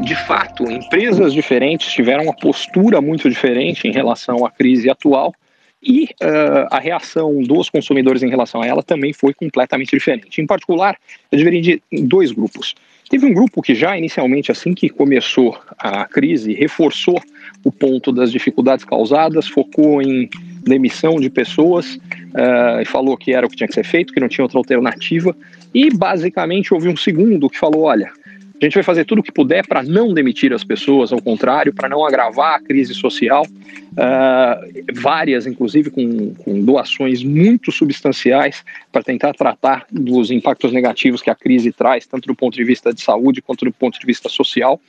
De fato, empresas diferentes tiveram uma postura muito diferente em relação à crise atual e uh, a reação dos consumidores em relação a ela também foi completamente diferente. Em particular, eu dividiria em dois grupos. Teve um grupo que já inicialmente, assim que começou a crise, reforçou o ponto das dificuldades causadas, focou em demissão de pessoas uh, falou que era o que tinha que ser feito, que não tinha outra alternativa. E basicamente houve um segundo que falou: olha, a gente vai fazer tudo o que puder para não demitir as pessoas, ao contrário, para não agravar a crise social. Uh, várias, inclusive, com, com, doações muito substanciais para tentar tratar dos impactos negativos que a crise traz, tanto do ponto de vista de saúde quanto do ponto de vista social.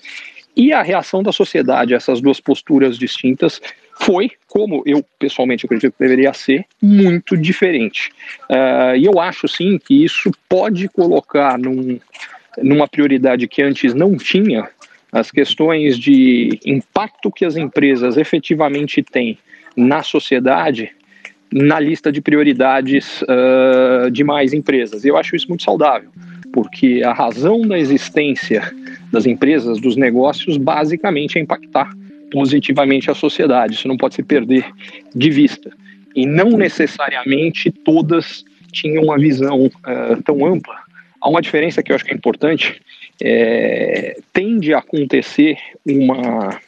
E a reação da sociedade a essas duas posturas distintas foi, como eu pessoalmente acredito que deveria ser, muito diferente. Uh, e eu acho, sim, que isso pode colocar num numa prioridade que antes não tinha, as questões de impacto que as empresas efetivamente têm na sociedade na lista de prioridades uh, de mais empresas. Eu acho isso muito saudável, porque a razão da existência das empresas, dos negócios, basicamente é impactar positivamente a sociedade. Isso não pode se perder de vista. E não necessariamente todas tinham uma visão uh, tão ampla Há uma diferença que eu acho que é importante. É, tende a acontecer uma,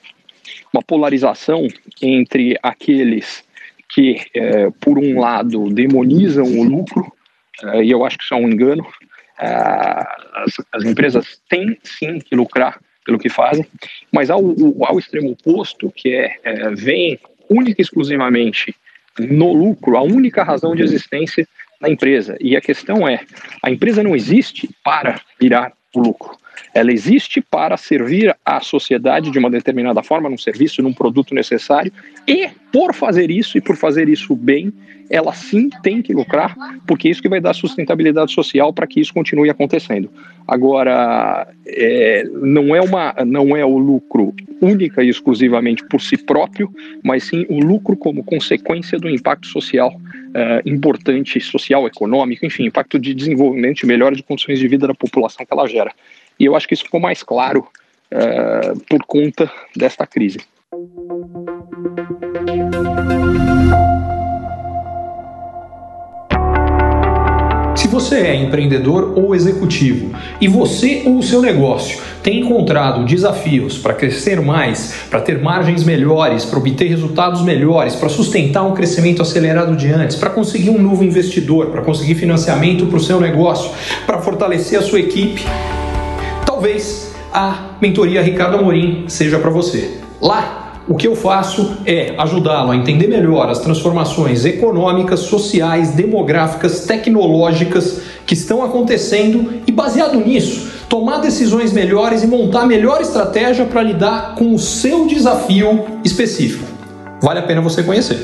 uma polarização entre aqueles que, é, por um lado, demonizam o lucro, e eu acho que isso é um engano. É, as, as, empresas têm sim que lucrar pelo que fazem, mas ao, ao extremo oposto, que é, é vem única e exclusivamente no lucro, a única razão de existência na empresa. E a questão é: a empresa não existe para virar o lucro. Ela existe para servir à sociedade de uma determinada forma, num serviço, num produto necessário, e por fazer isso e por fazer isso bem, ela sim tem que lucrar, porque é isso que vai dar sustentabilidade social para que isso continue acontecendo. Agora, é, não, é uma, não é o lucro única e exclusivamente por si próprio, mas sim o lucro como consequência do impacto social é, importante, social, econômico, enfim, impacto de desenvolvimento e melhora de condições de vida da população que ela gera. E eu acho que isso ficou mais claro é, por conta desta crise. Se você é empreendedor ou executivo e você ou o seu negócio tem encontrado desafios para crescer mais, para ter margens melhores, para obter resultados melhores, para sustentar um crescimento acelerado de antes, para conseguir um novo investidor, para conseguir financiamento para o seu negócio, para fortalecer a sua equipe, talvez a mentoria Ricardo Amorim seja para você. Lá o que eu faço é ajudá-lo a entender melhor as transformações econômicas, sociais, demográficas, tecnológicas que estão acontecendo e, baseado nisso, tomar decisões melhores e montar a melhor estratégia para lidar com o seu desafio específico. Vale a pena você conhecer.